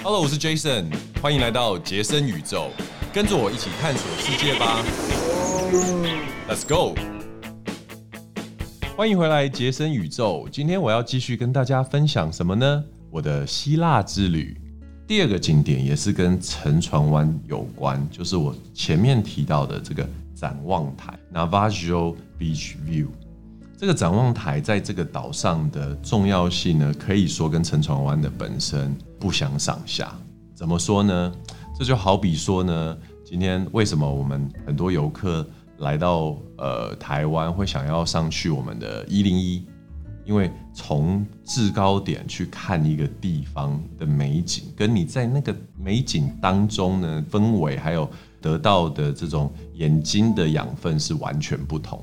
Hello，我是 Jason，欢迎来到杰森宇宙，跟着我一起探索世界吧。Let's go！欢迎回来，杰森宇宙。今天我要继续跟大家分享什么呢？我的希腊之旅。第二个景点也是跟沉船湾有关，就是我前面提到的这个展望台 （Navajo Beach View）。这个展望台在这个岛上的重要性呢，可以说跟沉船湾的本身不相上下。怎么说呢？这就好比说呢，今天为什么我们很多游客来到呃台湾会想要上去我们的一零一？因为从制高点去看一个地方的美景，跟你在那个美景当中呢氛围，还有得到的这种眼睛的养分是完全不同。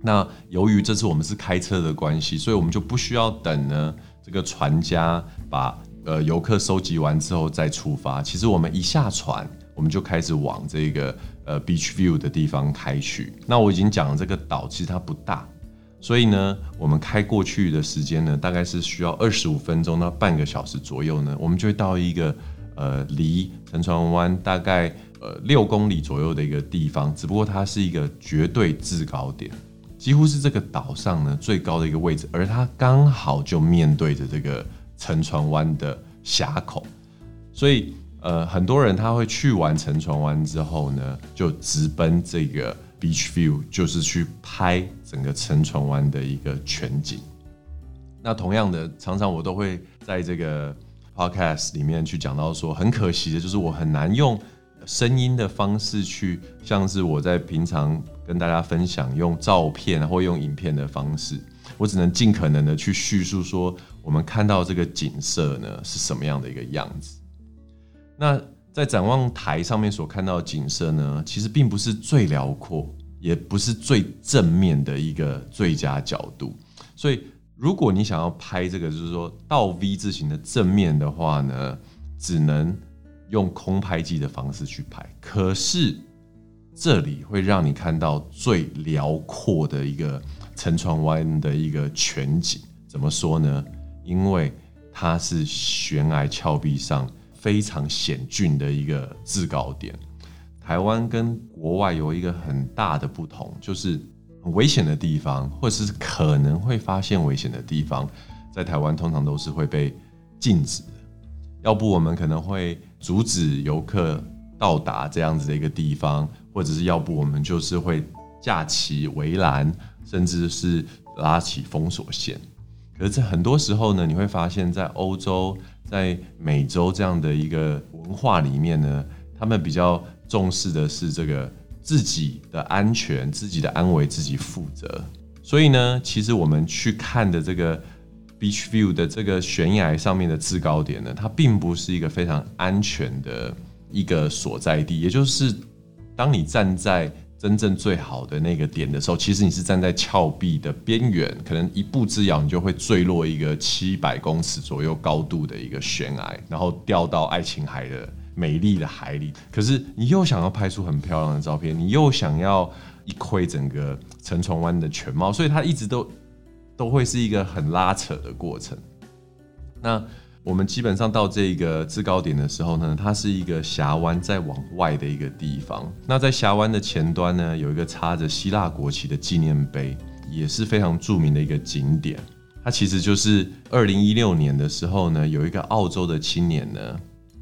那由于这次我们是开车的关系，所以我们就不需要等呢这个船家把呃游客收集完之后再出发。其实我们一下船，我们就开始往这个呃 beach view 的地方开去。那我已经讲了，这个岛其实它不大，所以呢，我们开过去的时间呢，大概是需要二十五分钟到半个小时左右呢，我们就会到一个呃离沉船湾大概呃六公里左右的一个地方，只不过它是一个绝对制高点。几乎是这个岛上呢最高的一个位置，而它刚好就面对着这个沉船湾的峡口，所以呃很多人他会去完沉船湾之后呢，就直奔这个 beach view，就是去拍整个沉船湾的一个全景。那同样的，常常我都会在这个 podcast 里面去讲到说，很可惜的就是我很难用。声音的方式去，像是我在平常跟大家分享用照片或用影片的方式，我只能尽可能的去叙述说，我们看到这个景色呢是什么样的一个样子。那在展望台上面所看到的景色呢，其实并不是最辽阔，也不是最正面的一个最佳角度。所以，如果你想要拍这个，就是说倒 V 字形的正面的话呢，只能。用空拍机的方式去拍，可是这里会让你看到最辽阔的一个沉船湾的一个全景。怎么说呢？因为它是悬崖峭壁上非常险峻的一个制高点。台湾跟国外有一个很大的不同，就是很危险的地方，或者是可能会发现危险的地方，在台湾通常都是会被禁止的。要不我们可能会。阻止游客到达这样子的一个地方，或者是要不我们就是会架起围栏，甚至是拉起封锁线。可是，在很多时候呢，你会发现在欧洲、在美洲这样的一个文化里面呢，他们比较重视的是这个自己的安全、自己的安危自己负责。所以呢，其实我们去看的这个。Beach view 的这个悬崖上面的制高点呢，它并不是一个非常安全的一个所在地。也就是，当你站在真正最好的那个点的时候，其实你是站在峭壁的边缘，可能一步之遥，你就会坠落一个七百公尺左右高度的一个悬崖，然后掉到爱琴海的美丽的海里。可是你又想要拍出很漂亮的照片，你又想要一窥整个沉船湾的全貌，所以它一直都。都会是一个很拉扯的过程。那我们基本上到这个制高点的时候呢，它是一个峡湾再往外的一个地方。那在峡湾的前端呢，有一个插着希腊国旗的纪念碑，也是非常著名的一个景点。它其实就是二零一六年的时候呢，有一个澳洲的青年呢，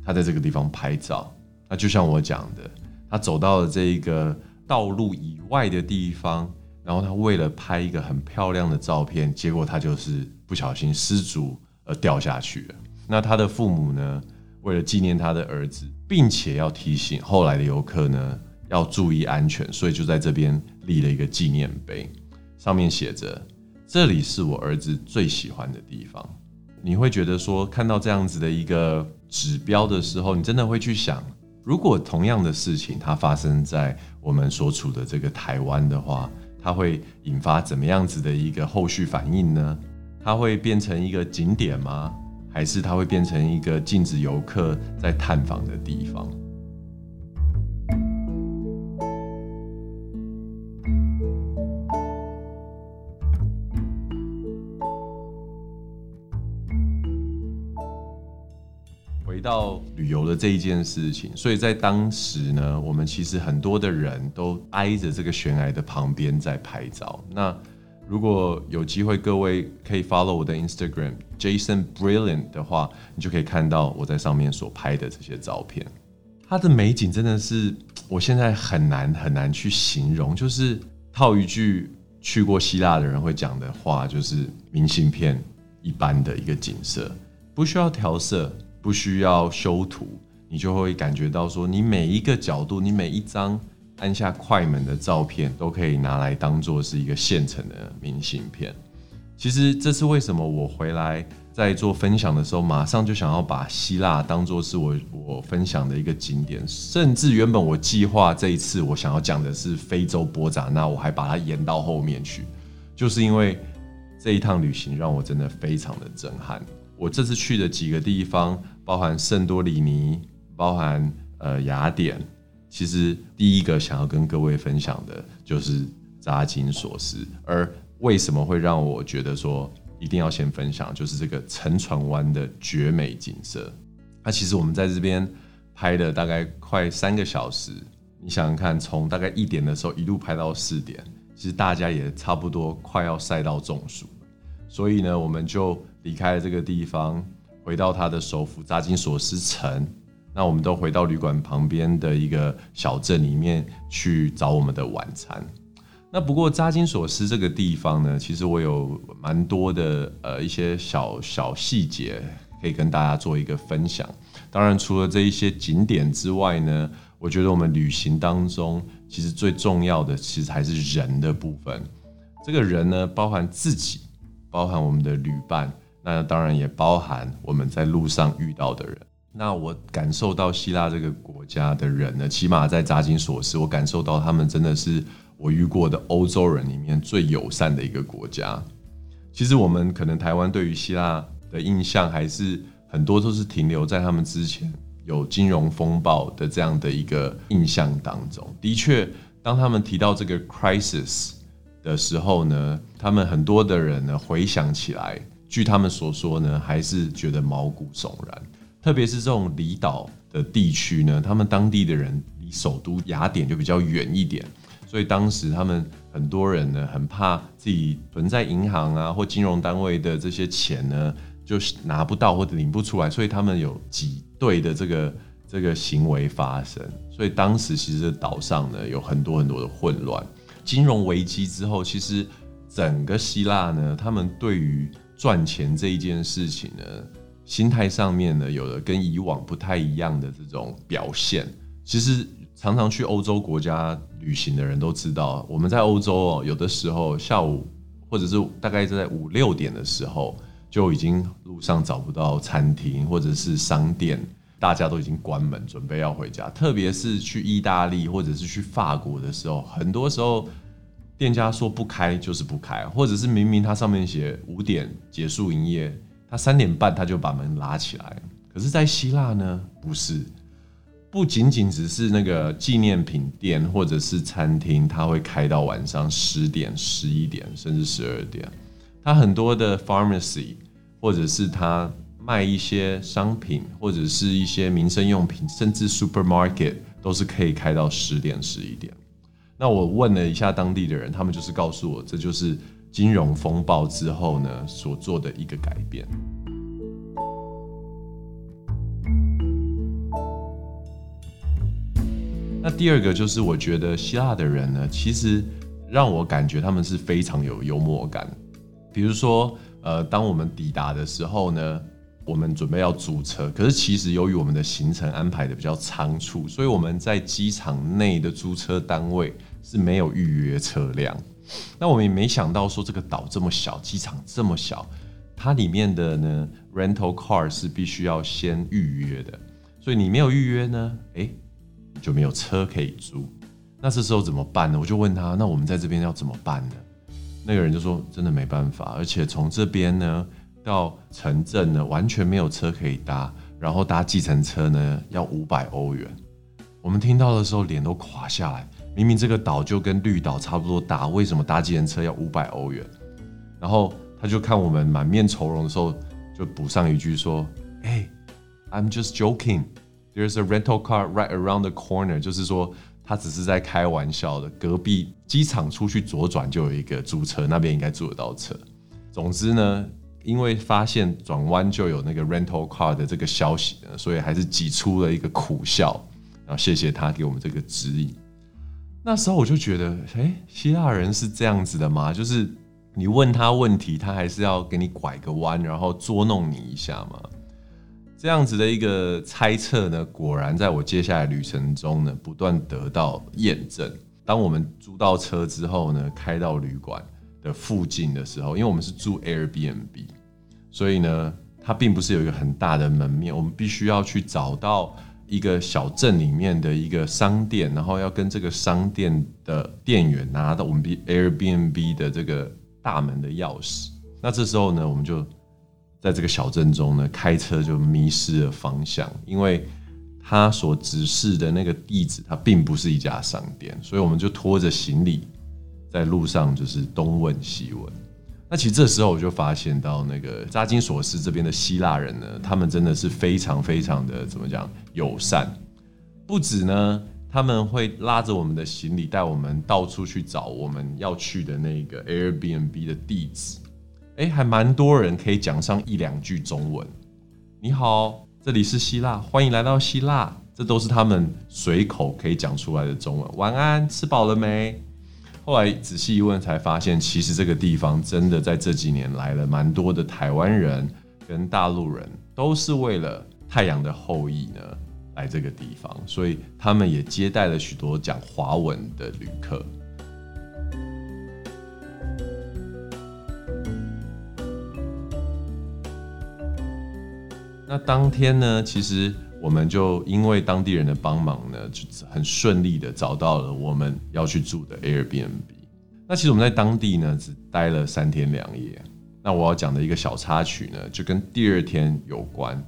他在这个地方拍照。那就像我讲的，他走到了这一个道路以外的地方。然后他为了拍一个很漂亮的照片，结果他就是不小心失足而掉下去了。那他的父母呢，为了纪念他的儿子，并且要提醒后来的游客呢要注意安全，所以就在这边立了一个纪念碑，上面写着：“这里是我儿子最喜欢的地方。”你会觉得说，看到这样子的一个指标的时候，你真的会去想，如果同样的事情它发生在我们所处的这个台湾的话。它会引发怎么样子的一个后续反应呢？它会变成一个景点吗？还是它会变成一个禁止游客在探访的地方？回到旅游的这一件事情，所以在当时呢，我们其实很多的人都挨着这个悬崖的旁边在拍照。那如果有机会，各位可以 follow 我的 Instagram Jason Brilliant 的话，你就可以看到我在上面所拍的这些照片。它的美景真的是我现在很难很难去形容，就是套一句去过希腊的人会讲的话，就是明信片一般的一个景色，不需要调色。不需要修图，你就会感觉到说，你每一个角度，你每一张按下快门的照片，都可以拿来当做是一个现成的明信片。其实这是为什么我回来在做分享的时候，马上就想要把希腊当做是我我分享的一个景点，甚至原本我计划这一次我想要讲的是非洲波扎那，我还把它延到后面去，就是因为这一趟旅行让我真的非常的震撼。我这次去的几个地方。包含圣多里尼，包含呃雅典，其实第一个想要跟各位分享的就是扎金索斯。而为什么会让我觉得说一定要先分享，就是这个沉船湾的绝美景色。那其实我们在这边拍了大概快三个小时，你想想看，从大概一点的时候一路拍到四点，其实大家也差不多快要晒到中暑。所以呢，我们就离开了这个地方。回到他的首府扎金索斯城，那我们都回到旅馆旁边的一个小镇里面去找我们的晚餐。那不过扎金索斯这个地方呢，其实我有蛮多的呃一些小小细节可以跟大家做一个分享。当然，除了这一些景点之外呢，我觉得我们旅行当中其实最重要的其实还是人的部分。这个人呢，包含自己，包含我们的旅伴。那当然也包含我们在路上遇到的人。那我感受到希腊这个国家的人呢，起码在扎金索斯，我感受到他们真的是我遇过的欧洲人里面最友善的一个国家。其实我们可能台湾对于希腊的印象还是很多都是停留在他们之前有金融风暴的这样的一个印象当中。的确，当他们提到这个 crisis 的时候呢，他们很多的人呢回想起来。据他们所说呢，还是觉得毛骨悚然。特别是这种离岛的地区呢，他们当地的人离首都雅典就比较远一点，所以当时他们很多人呢，很怕自己存在银行啊或金融单位的这些钱呢，就是拿不到或者领不出来，所以他们有挤兑的这个这个行为发生。所以当时其实岛上呢，有很多很多的混乱。金融危机之后，其实整个希腊呢，他们对于赚钱这一件事情呢，心态上面呢，有了跟以往不太一样的这种表现。其实常常去欧洲国家旅行的人都知道，我们在欧洲哦，有的时候下午或者是大概在五六点的时候，就已经路上找不到餐厅或者是商店，大家都已经关门，准备要回家。特别是去意大利或者是去法国的时候，很多时候。店家说不开就是不开，或者是明明它上面写五点结束营业，他三点半他就把门拉起来。可是，在希腊呢，不是，不仅仅只是那个纪念品店或者是餐厅，它会开到晚上十点、十一点，甚至十二点。它很多的 pharmacy 或者是它卖一些商品或者是一些民生用品，甚至 supermarket 都是可以开到十点、十一点。那我问了一下当地的人，他们就是告诉我，这就是金融风暴之后呢所做的一个改变。那第二个就是，我觉得希腊的人呢，其实让我感觉他们是非常有幽默感。比如说，呃，当我们抵达的时候呢，我们准备要租车，可是其实由于我们的行程安排的比较仓促，所以我们在机场内的租车单位。是没有预约车辆，那我们也没想到说这个岛这么小，机场这么小，它里面的呢 rental car 是必须要先预约的，所以你没有预约呢，哎，就没有车可以租。那这时候怎么办呢？我就问他，那我们在这边要怎么办呢？那个人就说，真的没办法，而且从这边呢到城镇呢完全没有车可以搭，然后搭计程车呢要五百欧元。我们听到的时候脸都垮下来。明明这个岛就跟绿岛差不多大，为什么搭计程车要五百欧元？然后他就看我们满面愁容的时候，就补上一句说：“哎 I'm just joking. There's a rental car right around the corner，就是说他只是在开玩笑的。隔壁机场出去左转就有一个租车，那边应该租得到车。总之呢，因为发现转弯就有那个 rental car 的这个消息，所以还是挤出了一个苦笑。然后谢谢他给我们这个指引。那时候我就觉得，哎，希腊人是这样子的吗？就是你问他问题，他还是要给你拐个弯，然后捉弄你一下吗？这样子的一个猜测呢，果然在我接下来旅程中呢，不断得到验证。当我们租到车之后呢，开到旅馆的附近的时候，因为我们是住 Airbnb，所以呢，它并不是有一个很大的门面，我们必须要去找到一个小镇里面的一个商店，然后要跟这个商店的店员拿到我们 Airbnb 的这个大门的钥匙。那这时候呢，我们就。在这个小镇中呢，开车就迷失了方向，因为他所指示的那个地址，它并不是一家商店，所以我们就拖着行李在路上，就是东问西问。那其实这时候我就发现到，那个扎金索斯这边的希腊人呢，他们真的是非常非常的怎么讲友善，不止呢，他们会拉着我们的行李，带我们到处去找我们要去的那个 Airbnb 的地址。哎，还蛮多人可以讲上一两句中文。你好，这里是希腊，欢迎来到希腊。这都是他们随口可以讲出来的中文。晚安，吃饱了没？后来仔细一问，才发现其实这个地方真的在这几年来了蛮多的台湾人跟大陆人，都是为了太阳的后裔呢来这个地方，所以他们也接待了许多讲华文的旅客。那当天呢，其实我们就因为当地人的帮忙呢，就很顺利的找到了我们要去住的 Airbnb。那其实我们在当地呢，只待了三天两夜。那我要讲的一个小插曲呢，就跟第二天有关。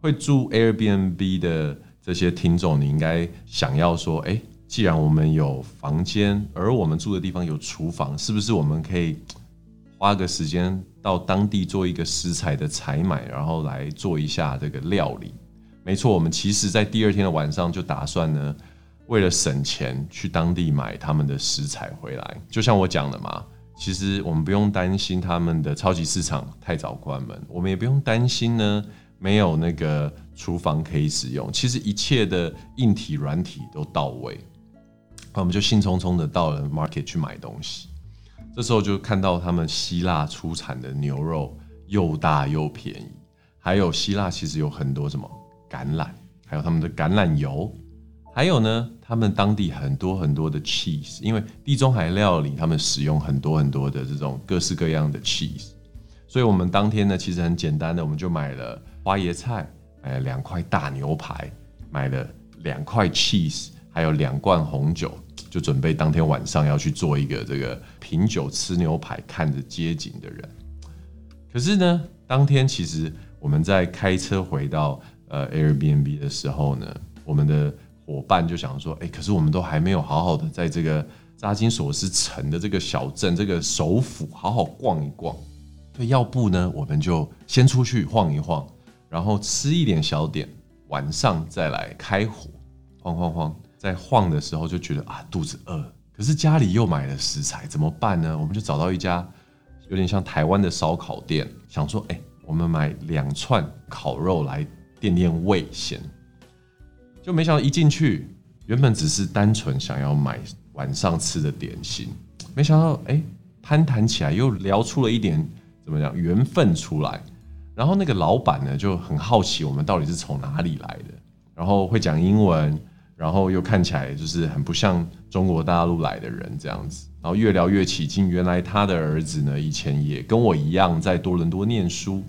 会住 Airbnb 的这些听众，你应该想要说，哎，既然我们有房间，而我们住的地方有厨房，是不是我们可以？花个时间到当地做一个食材的采买，然后来做一下这个料理。没错，我们其实在第二天的晚上就打算呢，为了省钱去当地买他们的食材回来。就像我讲的嘛，其实我们不用担心他们的超级市场太早关门，我们也不用担心呢没有那个厨房可以使用。其实一切的硬体软体都到位，那我们就兴冲冲的到了 market 去买东西。这时候就看到他们希腊出产的牛肉又大又便宜，还有希腊其实有很多什么橄榄，还有他们的橄榄油，还有呢，他们当地很多很多的 cheese，因为地中海料理他们使用很多很多的这种各式各样的 cheese，所以我们当天呢其实很简单的，我们就买了花椰菜，买了两块大牛排，买了两块 cheese，还有两罐红酒。就准备当天晚上要去做一个这个品酒吃牛排看着街景的人。可是呢，当天其实我们在开车回到呃 Airbnb 的时候呢，我们的伙伴就想说：“哎，可是我们都还没有好好的在这个扎金索斯城的这个小镇这个首府好好逛一逛。对，要不呢，我们就先出去晃一晃，然后吃一点小点，晚上再来开火，晃晃晃。”在晃的时候就觉得啊肚子饿，可是家里又买了食材，怎么办呢？我们就找到一家有点像台湾的烧烤店，想说哎，我们买两串烤肉来垫垫胃先。就没想到一进去，原本只是单纯想要买晚上吃的点心，没想到哎，攀谈起来又聊出了一点怎么样缘分出来。然后那个老板呢就很好奇我们到底是从哪里来的，然后会讲英文。然后又看起来就是很不像中国大陆来的人这样子，然后越聊越起劲。原来他的儿子呢，以前也跟我一样在多伦多念书，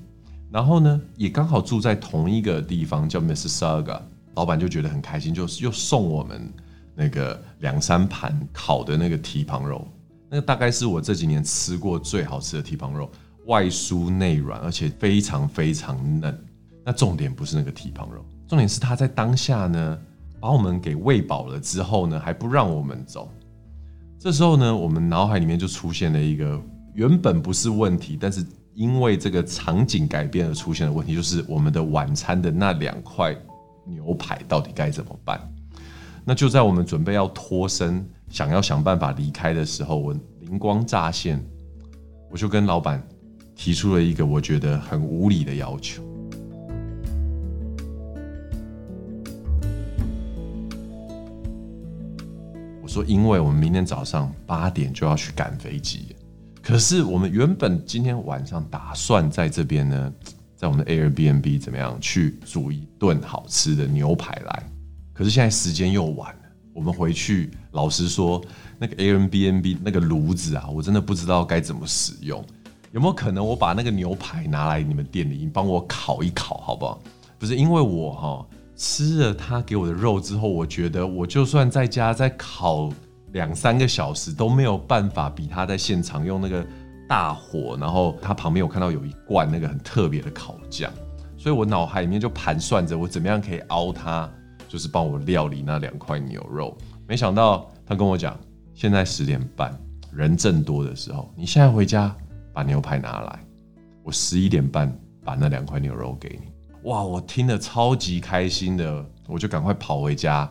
然后呢也刚好住在同一个地方，叫 Miss Saga。老板就觉得很开心，就是又送我们那个两三盘烤的那个蹄膀肉，那个大概是我这几年吃过最好吃的蹄膀肉，外酥内软，而且非常非常嫩。那重点不是那个蹄膀肉，重点是他在当下呢。把我们给喂饱了之后呢，还不让我们走。这时候呢，我们脑海里面就出现了一个原本不是问题，但是因为这个场景改变而出现的问题，就是我们的晚餐的那两块牛排到底该怎么办？那就在我们准备要脱身，想要想办法离开的时候，我灵光乍现，我就跟老板提出了一个我觉得很无理的要求。我说，因为我们明天早上八点就要去赶飞机。可是我们原本今天晚上打算在这边呢，在我们的 Airbnb 怎么样去煮一顿好吃的牛排来？可是现在时间又晚了，我们回去老实说，那个 Airbnb 那个炉子啊，我真的不知道该怎么使用。有没有可能我把那个牛排拿来你们店里，你帮我烤一烤好不好？不是因为我哈吃了他给我的肉之后，我觉得我就算在家再烤。两三个小时都没有办法比他在现场用那个大火，然后他旁边我看到有一罐那个很特别的烤酱，所以我脑海里面就盘算着我怎么样可以熬他，就是帮我料理那两块牛肉。没想到他跟我讲，现在十点半人正多的时候，你现在回家把牛排拿来，我十一点半把那两块牛肉给你。哇，我听了超级开心的，我就赶快跑回家。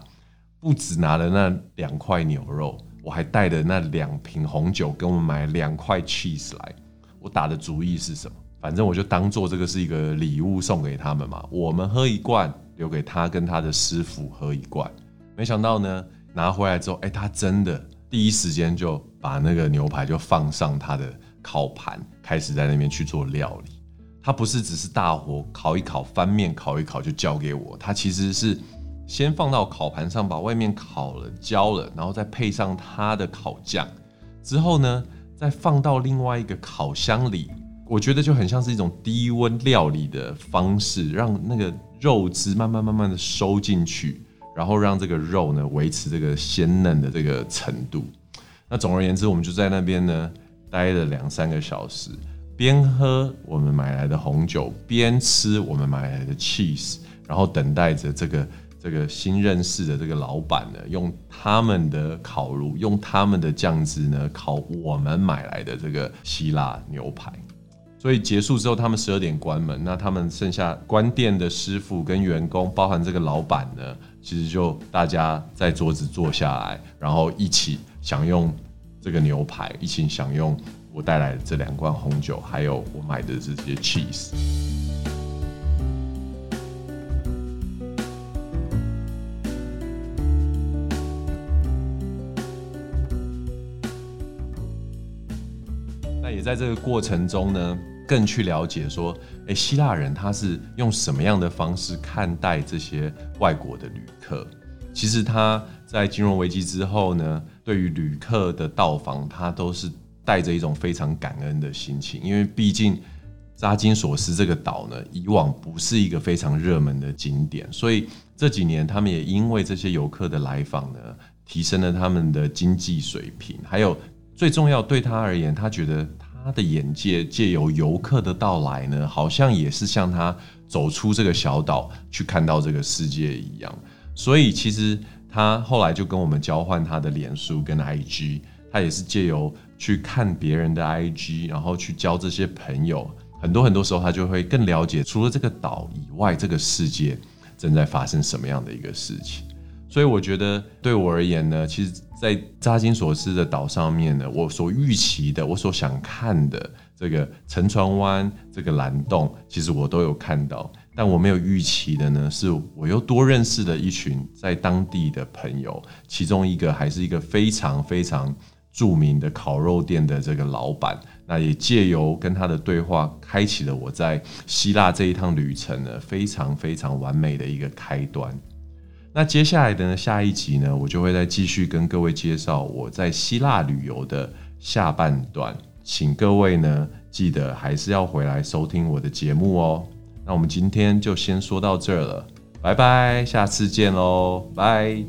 不止拿了那两块牛肉，我还带了那两瓶红酒，跟我们买两块 cheese 来。我打的主意是什么？反正我就当做这个是一个礼物送给他们嘛。我们喝一罐，留给他跟他的师傅喝一罐。没想到呢，拿回来之后，哎，他真的第一时间就把那个牛排就放上他的烤盘，开始在那边去做料理。他不是只是大火烤一烤，翻面烤一烤就交给我，他其实是。先放到烤盘上，把外面烤了、焦了，然后再配上它的烤酱，之后呢，再放到另外一个烤箱里。我觉得就很像是一种低温料理的方式，让那个肉汁慢慢慢慢的收进去，然后让这个肉呢维持这个鲜嫩的这个程度。那总而言之，我们就在那边呢待了两三个小时，边喝我们买来的红酒，边吃我们买来的 cheese，然后等待着这个。这个新认识的这个老板呢，用他们的烤炉，用他们的酱汁呢烤我们买来的这个希腊牛排。所以结束之后，他们十二点关门，那他们剩下关店的师傅跟员工，包含这个老板呢，其实就大家在桌子坐下来，然后一起享用这个牛排，一起享用我带来的这两罐红酒，还有我买的这些 cheese。也在这个过程中呢，更去了解说，哎，希腊人他是用什么样的方式看待这些外国的旅客？其实他在金融危机之后呢，对于旅客的到访，他都是带着一种非常感恩的心情，因为毕竟扎金索斯这个岛呢，以往不是一个非常热门的景点，所以这几年他们也因为这些游客的来访呢，提升了他们的经济水平，还有最重要对他而言，他觉得。他的眼界借由游客的到来呢，好像也是像他走出这个小岛去看到这个世界一样。所以其实他后来就跟我们交换他的脸书跟 IG，他也是借由去看别人的 IG，然后去交这些朋友。很多很多时候他就会更了解除了这个岛以外，这个世界正在发生什么样的一个事情。所以我觉得对我而言呢，其实。在扎金索斯的岛上面呢，我所预期的，我所想看的这个沉船湾、这个蓝洞，其实我都有看到。但我没有预期的呢，是我又多认识了一群在当地的朋友，其中一个还是一个非常非常著名的烤肉店的这个老板。那也借由跟他的对话，开启了我在希腊这一趟旅程呢，非常非常完美的一个开端。那接下来的呢，下一集呢，我就会再继续跟各位介绍我在希腊旅游的下半段，请各位呢记得还是要回来收听我的节目哦。那我们今天就先说到这儿了，拜拜，下次见喽，拜。